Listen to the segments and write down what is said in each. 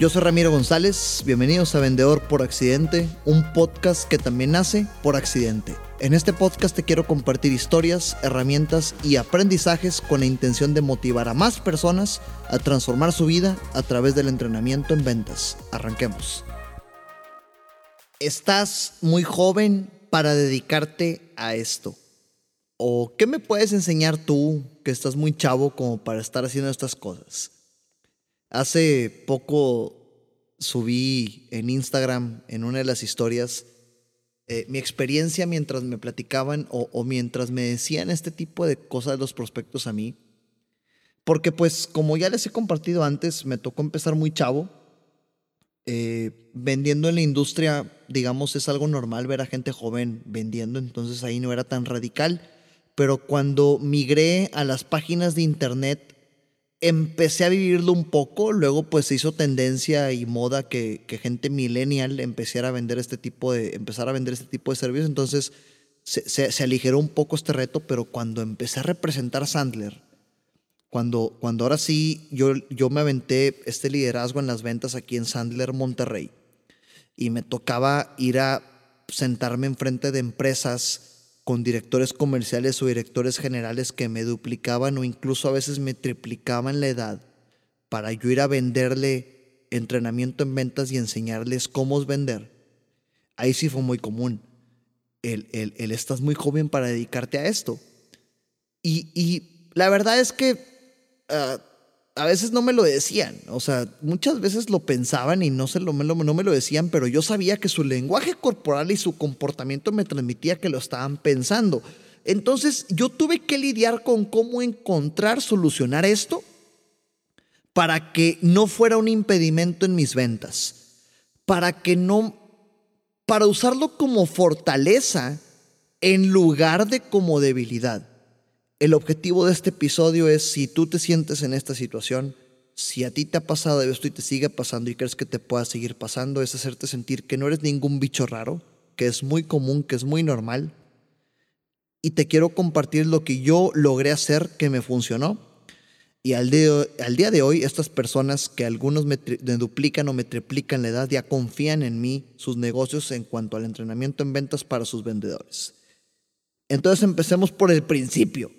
Yo soy Ramiro González, bienvenidos a Vendedor por Accidente, un podcast que también nace por accidente. En este podcast te quiero compartir historias, herramientas y aprendizajes con la intención de motivar a más personas a transformar su vida a través del entrenamiento en ventas. Arranquemos. Estás muy joven para dedicarte a esto. ¿O qué me puedes enseñar tú que estás muy chavo como para estar haciendo estas cosas? Hace poco subí en Instagram, en una de las historias, eh, mi experiencia mientras me platicaban o, mientras me decían este tipo de cosas los prospectos a mí. Porque pues como ya les he compartido antes, me tocó empezar muy chavo. Eh, vendiendo en la industria, digamos, es algo normal ver a gente joven vendiendo, entonces ahí no era tan radical. Pero cuando migré a las páginas de internet empecé a vivirlo un poco, luego pues se hizo tendencia y moda que, gente millennial empezara a vender este tipo de, empezar a vender este tipo de servicios, entonces se, aligeró un poco este reto, pero cuando empecé a representar Sandler, cuando, cuando ahora sí yo, yo me aventé este liderazgo en las ventas aquí en Sandler, Monterrey, y me tocaba ir a sentarme enfrente de empresas, con directores comerciales o directores generales que me duplicaban o incluso a veces me triplicaban la edad para yo ir a venderle entrenamiento en ventas y enseñarles cómo vender. Ahí sí fue muy común. El, el, estás muy joven para dedicarte a esto. Y, la verdad es que ah, a veces no me lo decían, o sea, muchas veces lo pensaban y no, se lo, no me lo decían, pero yo sabía que su lenguaje corporal y su comportamiento me transmitía que lo estaban pensando. Entonces yo tuve que lidiar con cómo encontrar, solucionar esto para que no fuera un impedimento en mis ventas, para que no, para usarlo como fortaleza en lugar de como debilidad. El objetivo de este episodio es si tú te sientes en esta situación, si a ti te ha pasado esto y te sigue pasando y crees que te pueda seguir pasando, es hacerte sentir que no eres ningún bicho raro, que es muy común, que es muy normal. Y te quiero compartir lo que yo logré hacer que me funcionó. Y al día, de hoy, estas personas que algunos me, me duplican o me triplican la edad ya confían en mí, sus negocios en cuanto al entrenamiento en ventas para sus vendedores. Entonces empecemos por el principio.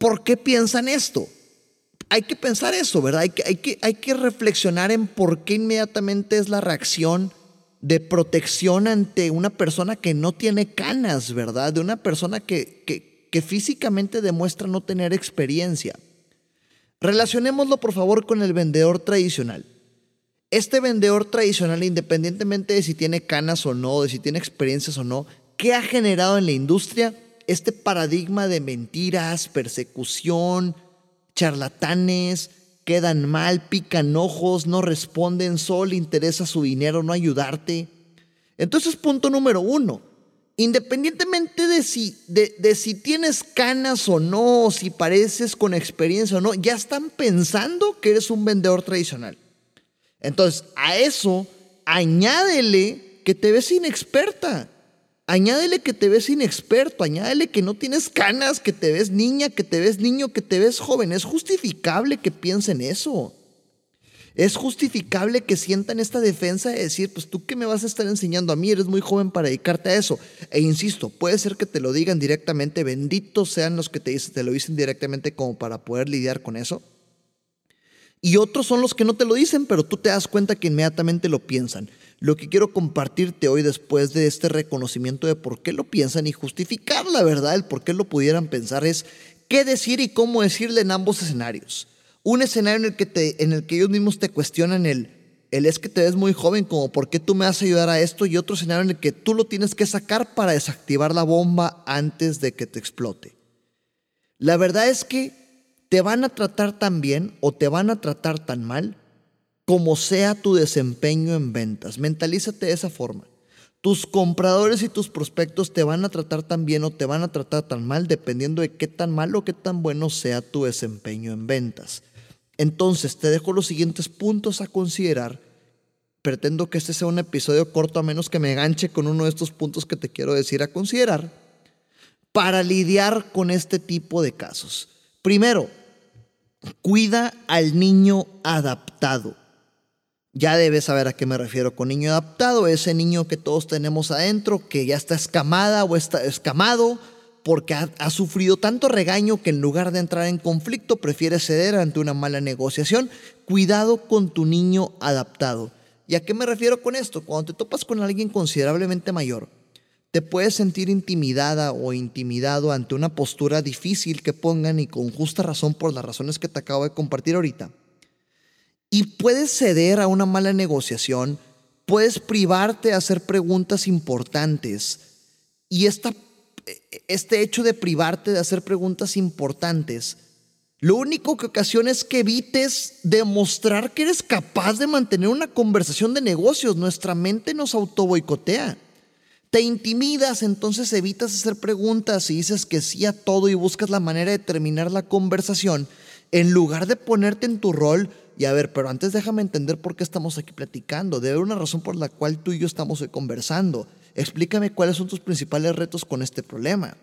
¿Por qué piensan esto? Hay que pensar eso, ¿verdad? Hay que, hay que, reflexionar en por qué inmediatamente es la reacción de protección ante una persona que no tiene canas, ¿verdad? De una persona que, que, que físicamente demuestra no tener experiencia. Relacionémoslo, por favor, con el vendedor tradicional. Este vendedor tradicional, independientemente de si tiene canas o no, de si tiene experiencias o no, ¿qué ha generado en la industria? Este paradigma de mentiras, persecución, charlatanes, quedan mal, pican ojos, no responden, solo interesa su dinero, no ayudarte. Entonces, punto número uno, independientemente de si, de, de si tienes canas o no, si pareces con experiencia o no, ya están pensando que eres un vendedor tradicional. Entonces, a eso añádele que te ves inexperta. Añádele que te ves inexperto, añádele que no tienes canas, que te ves niña, que te ves niño, que te ves joven. Es justificable que piensen eso. Es justificable que sientan esta defensa de decir, pues tú qué me vas a estar enseñando a mí, eres muy joven para dedicarte a eso. E insisto, puede ser que te lo digan directamente, benditos sean los que te, te lo dicen directamente como para poder lidiar con eso. Y otros son los que no te lo dicen, pero tú te das cuenta que inmediatamente lo piensan. Lo que quiero compartirte hoy después de este reconocimiento de por qué lo piensan y justificar la verdad, el por qué lo pudieran pensar, es qué decir y cómo decirle en ambos escenarios. Un escenario en el que, te, en el que ellos mismos te cuestionan el, el es que te ves muy joven, como por qué tú me vas a ayudar a esto, y otro escenario en el que tú lo tienes que sacar para desactivar la bomba antes de que te explote. La verdad es que te van a tratar tan bien o te van a tratar tan mal como sea tu desempeño en ventas. Mentalízate de esa forma. Tus compradores y tus prospectos te van a tratar tan bien o te van a tratar tan mal dependiendo de qué tan mal o qué tan bueno sea tu desempeño en ventas. Entonces, te dejo los siguientes puntos a considerar. Pretendo que este sea un episodio corto a menos que me ganche con uno de estos puntos que te quiero decir a considerar para lidiar con este tipo de casos. Primero, Cuida al niño adaptado. Ya debes saber a qué me refiero con niño adaptado, ese niño que todos tenemos adentro, que ya está escamada o está escamado porque ha, ha, sufrido tanto regaño que en lugar de entrar en conflicto prefiere ceder ante una mala negociación. Cuidado con tu niño adaptado. ¿Y a qué me refiero con esto? Cuando te topas con alguien considerablemente mayor, te puedes sentir intimidada o intimidado ante una postura difícil que pongan y con justa razón por las razones que te acabo de compartir ahorita y puedes ceder a una mala negociación, puedes privarte de hacer preguntas importantes. Y esta, este hecho de privarte de hacer preguntas importantes, lo único que ocasiona es que evites demostrar que eres capaz de mantener una conversación de negocios. Nuestra mente nos autoboicotea. Te intimidas, entonces evitas hacer preguntas y dices que sí a todo y buscas la manera de terminar la conversación en lugar de ponerte en tu rol y a ver, pero antes déjame entender por qué estamos aquí platicando. Debe haber una razón por la cual tú y yo estamos hoy conversando. Explícame cuáles son tus principales retos con este problema.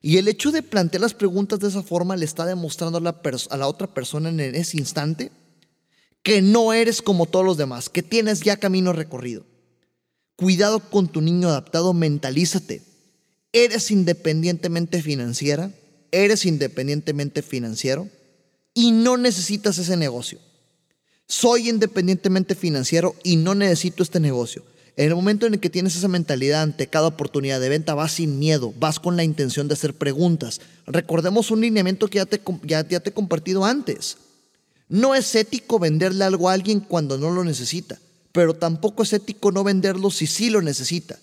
Y el hecho de plantear las preguntas de esa forma le está demostrando a la, a la otra persona en ese instante que no eres como todos los demás, que tienes ya camino recorrido. Cuidado con tu niño adaptado, mentalízate. Eres independientemente financiera, eres independientemente financiero y no necesitas ese negocio. Soy independientemente financiero y no necesito este negocio. En el momento en el que tienes esa mentalidad ante cada oportunidad de venta, vas sin miedo, vas con la intención de hacer preguntas. Recordemos un lineamiento que ya te, ya, te he compartido antes. No es ético venderle algo a alguien cuando no lo necesita, pero tampoco es ético no venderlo si sí lo necesita.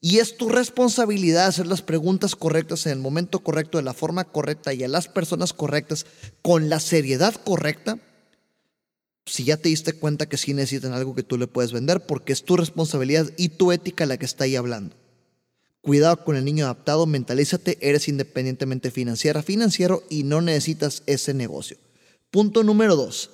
Y es tu responsabilidad hacer las preguntas correctas en el momento correcto, de la forma correcta y a las personas correctas, con la seriedad correcta si ya te diste cuenta que sí necesitan algo que tú le puedes vender, porque es tu responsabilidad y tu ética la que está ahí hablando. Cuidado con el niño adaptado, mentalízate, eres independientemente financiera, financiero y no necesitas ese negocio. Punto número dos,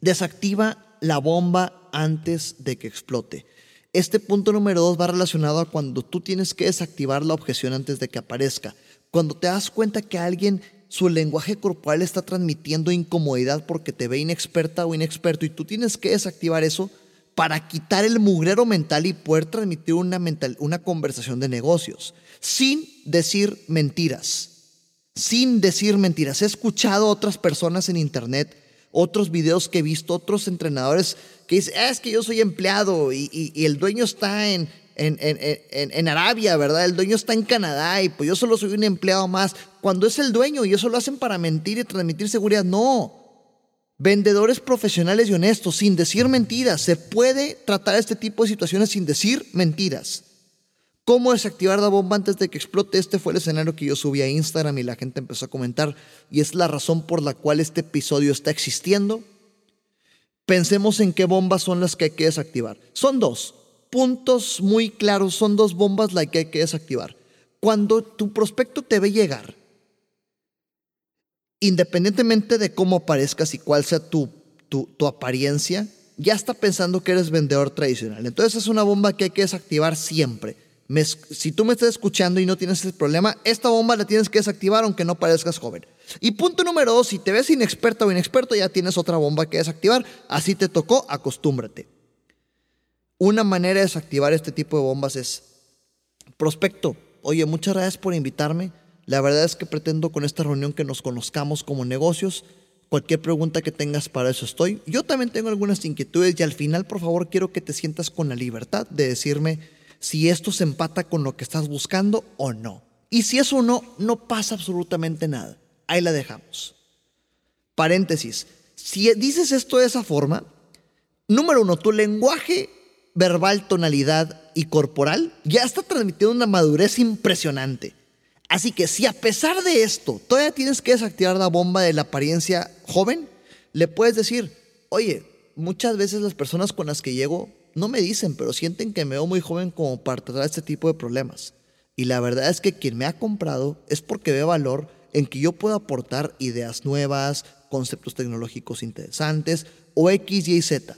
desactiva la bomba antes de que explote. Este punto número dos va relacionado a cuando tú tienes que desactivar la objeción antes de que aparezca. Cuando te das cuenta que alguien su lenguaje corporal está transmitiendo incomodidad porque te ve inexperta o inexperto y tú tienes que desactivar eso para quitar el mugrero mental y poder transmitir una, una conversación de negocios sin decir mentiras. Sin decir mentiras. He escuchado a otras personas en internet, otros videos que he visto, otros entrenadores que dicen, ah, es que yo soy empleado y, el dueño está en, en, en, en, Arabia, ¿verdad? El dueño está en Canadá y pues yo solo soy un empleado más. Cuando es el dueño y eso lo hacen para mentir y transmitir seguridad, no. Vendedores profesionales y honestos, sin decir mentiras. Se puede tratar este tipo de situaciones sin decir mentiras. ¿Cómo desactivar la bomba antes de que explote? Este fue el escenario que yo subí a Instagram y la gente empezó a comentar. Y es la razón por la cual este episodio está existiendo. Pensemos en qué bombas son las que hay que desactivar. Son dos puntos muy claros, son dos bombas las que hay que desactivar. Cuando tu prospecto te ve llegar, independientemente de cómo parezcas y cuál sea tu, tu, tu apariencia, ya está pensando que eres vendedor tradicional. Entonces es una bomba que hay que desactivar siempre. Si tú me estás escuchando y no tienes ese problema, esta bomba la tienes que desactivar aunque no parezcas joven. Y punto número dos, si te ves inexperta o inexperto, ya tienes otra bomba que desactivar. Así te tocó, acostúmbrate. Una manera de desactivar este tipo de bombas es, prospecto, oye, muchas gracias por invitarme. La verdad es que pretendo con esta reunión que nos conozcamos como negocios. Cualquier pregunta que tengas para eso estoy. Yo también tengo algunas inquietudes y al final, por favor, quiero que te sientas con la libertad de decirme si esto se empata con lo que estás buscando o no. Y si eso no, no pasa absolutamente nada. Ahí la dejamos. Paréntesis. Si dices esto de esa forma, número uno, tu lenguaje verbal, tonalidad y corporal, ya está transmitiendo una madurez impresionante. Así que si a pesar de esto todavía tienes que desactivar la bomba de la apariencia joven, le puedes decir, oye, muchas veces las personas con las que llego no me dicen, pero sienten que me veo muy joven como para tratar este tipo de problemas. Y la verdad es que quien me ha comprado es porque ve valor en que yo puedo aportar ideas nuevas, conceptos tecnológicos interesantes o X, Y, Z.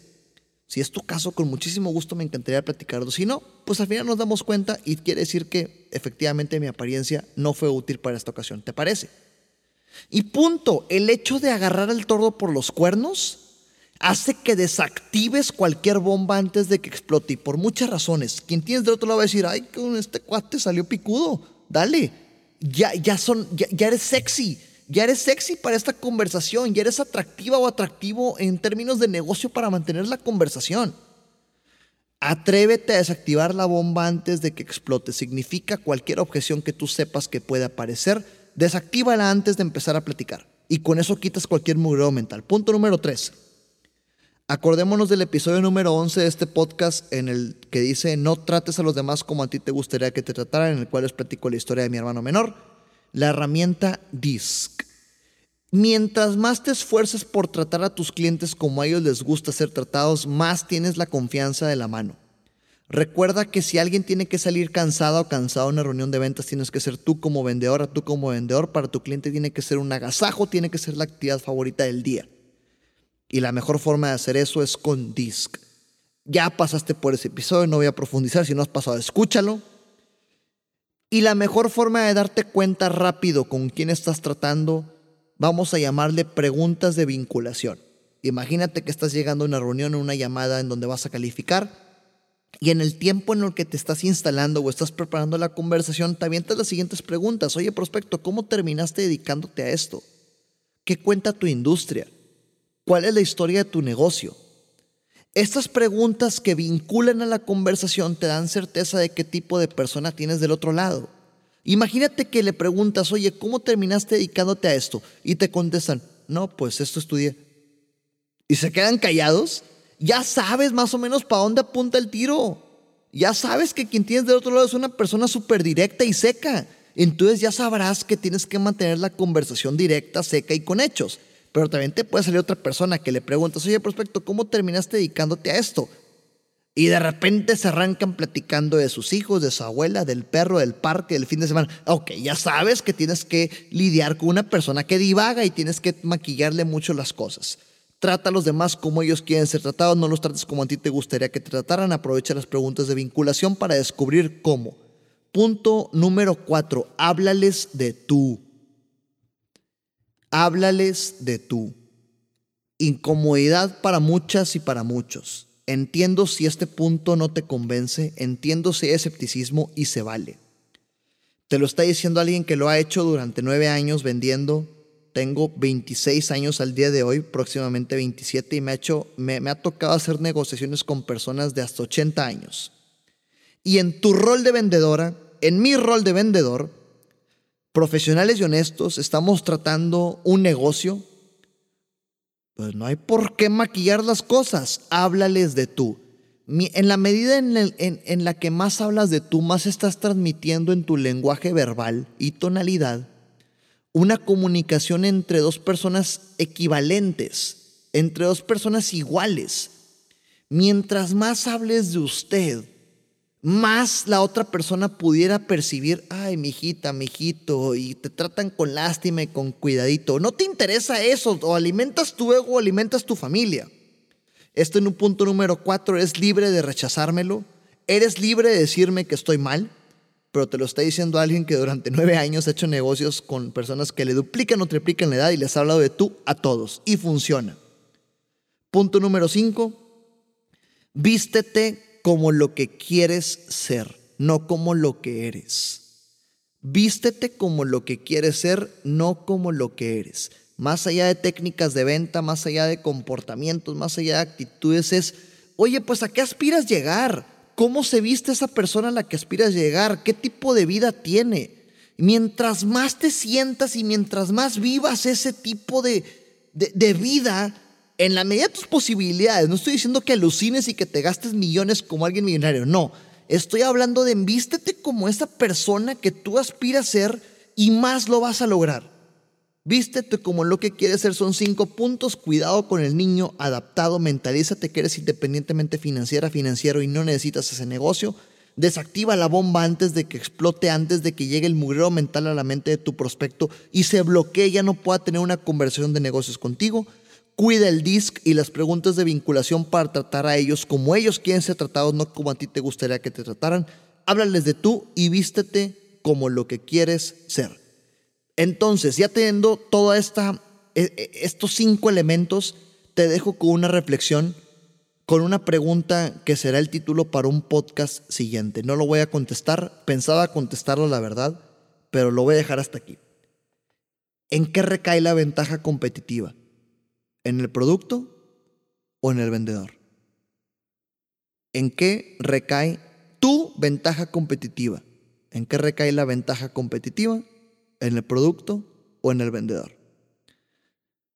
Si es tu caso, con muchísimo gusto me encantaría platicarlo. Si no, pues al final nos damos cuenta y quiere decir que efectivamente mi apariencia no fue útil para esta ocasión. ¿Te parece? Y punto, el hecho de agarrar el toro por los cuernos hace que desactives cualquier bomba antes de que explote. Y por muchas razones. Quien tienes del otro lado va a decir, ay, con este cuate salió picudo. Dale. Ya, ya, son, ya, eres sexy. Ya eres sexy para esta conversación. Ya eres atractiva o atractivo en términos de negocio para mantener la conversación. Atrévete a desactivar la bomba antes de que explote. Significa cualquier objeción que tú sepas que puede aparecer, desactívala antes de empezar a platicar. Y con eso quitas cualquier mugreo mental. Punto número 3. Acordémonos del episodio número 11 de este podcast en el que dice no trates a los demás como a ti te gustaría que te trataran, en el cual les platico la historia de mi hermano menor. La herramienta DISC. Mientras más te esfuerces por tratar a tus clientes como a ellos les gusta ser tratados, más tienes la confianza de la mano. Recuerda que si alguien tiene que salir cansado o cansado en una reunión de ventas, tienes que ser tú como vendedora, tú como vendedor. Para tu cliente tiene que ser un agasajo, tiene que ser la actividad favorita del día. Y la mejor forma de hacer eso es con DISC. Ya pasaste por ese episodio, no voy a profundizar, si no has pasado, escúchalo. Y la mejor forma de darte cuenta rápido con quién estás tratando, vamos a llamarle preguntas de vinculación. Imagínate que estás llegando a una reunión o una llamada en donde vas a calificar y en el tiempo en el que te estás instalando o estás preparando la conversación, te avientas las siguientes preguntas. Oye, prospecto, ¿cómo terminaste dedicándote a esto? ¿Qué cuenta tu industria? ¿Cuál es la historia de tu negocio? Estas preguntas que vinculan a la conversación te dan certeza de qué tipo de persona tienes del otro lado. Imagínate que le preguntas, oye, ¿cómo terminaste dedicándote a esto? Y te contestan, no, pues esto estudié. Y se quedan callados. Ya sabes más o menos para dónde apunta el tiro. Ya sabes que quien tienes del otro lado es una persona súper directa y seca. Entonces ya sabrás que tienes que mantener la conversación directa, seca y con hechos. Pero también te puede salir otra persona que le preguntas, oye, prospecto, ¿cómo terminaste dedicándote a esto? Y de repente se arrancan platicando de sus hijos, de su abuela, del perro, del parque, del fin de semana. Ok, ya sabes que tienes que lidiar con una persona que divaga y tienes que maquillarle mucho las cosas. Trata a los demás como ellos quieren ser tratados, no los trates como a ti te gustaría que te trataran. Aprovecha las preguntas de vinculación para descubrir cómo. Punto número cuatro, háblales de tú. Háblales de tú. Incomodidad para muchas y para muchos. Entiendo si este punto no te convence, entiendo si hay escepticismo y se vale. Te lo está diciendo alguien que lo ha hecho durante nueve años vendiendo. Tengo 26 años al día de hoy, próximamente 27, y me ha, me ha tocado hacer negociaciones con personas de hasta 80 años. Y en tu rol de vendedora, en mi rol de vendedor, profesionales y honestos, estamos tratando un negocio, pues no hay por qué maquillar las cosas, háblales de tú. En la medida en, la que más hablas de tú, más estás transmitiendo en tu lenguaje verbal y tonalidad una comunicación entre dos personas equivalentes, entre dos personas iguales. Mientras más hables de usted, más la otra persona pudiera percibir, ay, mijita, mijito, y te tratan con lástima y con cuidadito. No te interesa eso, o alimentas tu ego o alimentas tu familia. Esto en un punto número cuatro, es libre de rechazármelo, eres libre de decirme que estoy mal, pero te lo está diciendo alguien que durante nueve años ha hecho negocios con personas que le duplican o triplican la edad y les ha hablado de tú a todos, y funciona. Punto número cinco, vístete como lo que quieres ser, no como lo que eres. Vístete como lo que quieres ser, no como lo que eres. Más allá de técnicas de venta, más allá de comportamientos, más allá de actitudes, es, oye, pues ¿a qué aspiras llegar? ¿Cómo se viste esa persona a la que aspiras llegar? ¿Qué tipo de vida tiene? Mientras más te sientas y mientras más vivas ese tipo de, de, de vida, en la medida de tus posibilidades, no estoy diciendo que alucines y que te gastes millones como alguien millonario, no. Estoy hablando de envístete como esa persona que tú aspiras a ser y más lo vas a lograr. Vístete como lo que quieres ser, son cinco puntos. Cuidado con el niño adaptado, mentalízate que eres independientemente financiera, financiero y no necesitas ese negocio. Desactiva la bomba antes de que explote, antes de que llegue el mugrero mental a la mente de tu prospecto y se bloquee, ya no pueda tener una conversación de negocios contigo. Cuida el disc y las preguntas de vinculación para tratar a ellos como ellos quieren ser tratados, no como a ti te gustaría que te trataran. Háblales de tú y vístete como lo que quieres ser. Entonces, ya teniendo toda esta, e, e, estos cinco elementos, te dejo con una reflexión, con una pregunta que será el título para un podcast siguiente. No lo voy a contestar, pensaba contestarlo la verdad, pero lo voy a dejar hasta aquí. ¿En qué recae la ventaja competitiva? ¿En el producto o en el vendedor? ¿En qué recae tu ventaja competitiva? ¿En qué recae la ventaja competitiva? ¿En el producto o en el vendedor?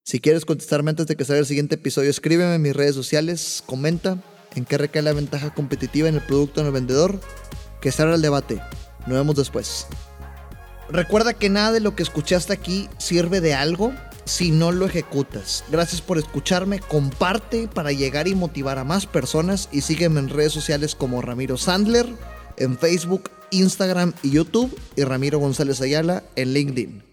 Si quieres contestarme antes de que salga el siguiente episodio, escríbeme en mis redes sociales, comenta en qué recae la ventaja competitiva en el producto o en el vendedor. Que salga el debate. Nos vemos después. Recuerda que nada de lo que escuchaste aquí sirve de algo si no lo ejecutas. Gracias por escucharme, comparte para llegar y motivar a más personas y sígueme en redes sociales como Ramiro Sandler, en Facebook, Instagram y YouTube y Ramiro González Ayala en LinkedIn.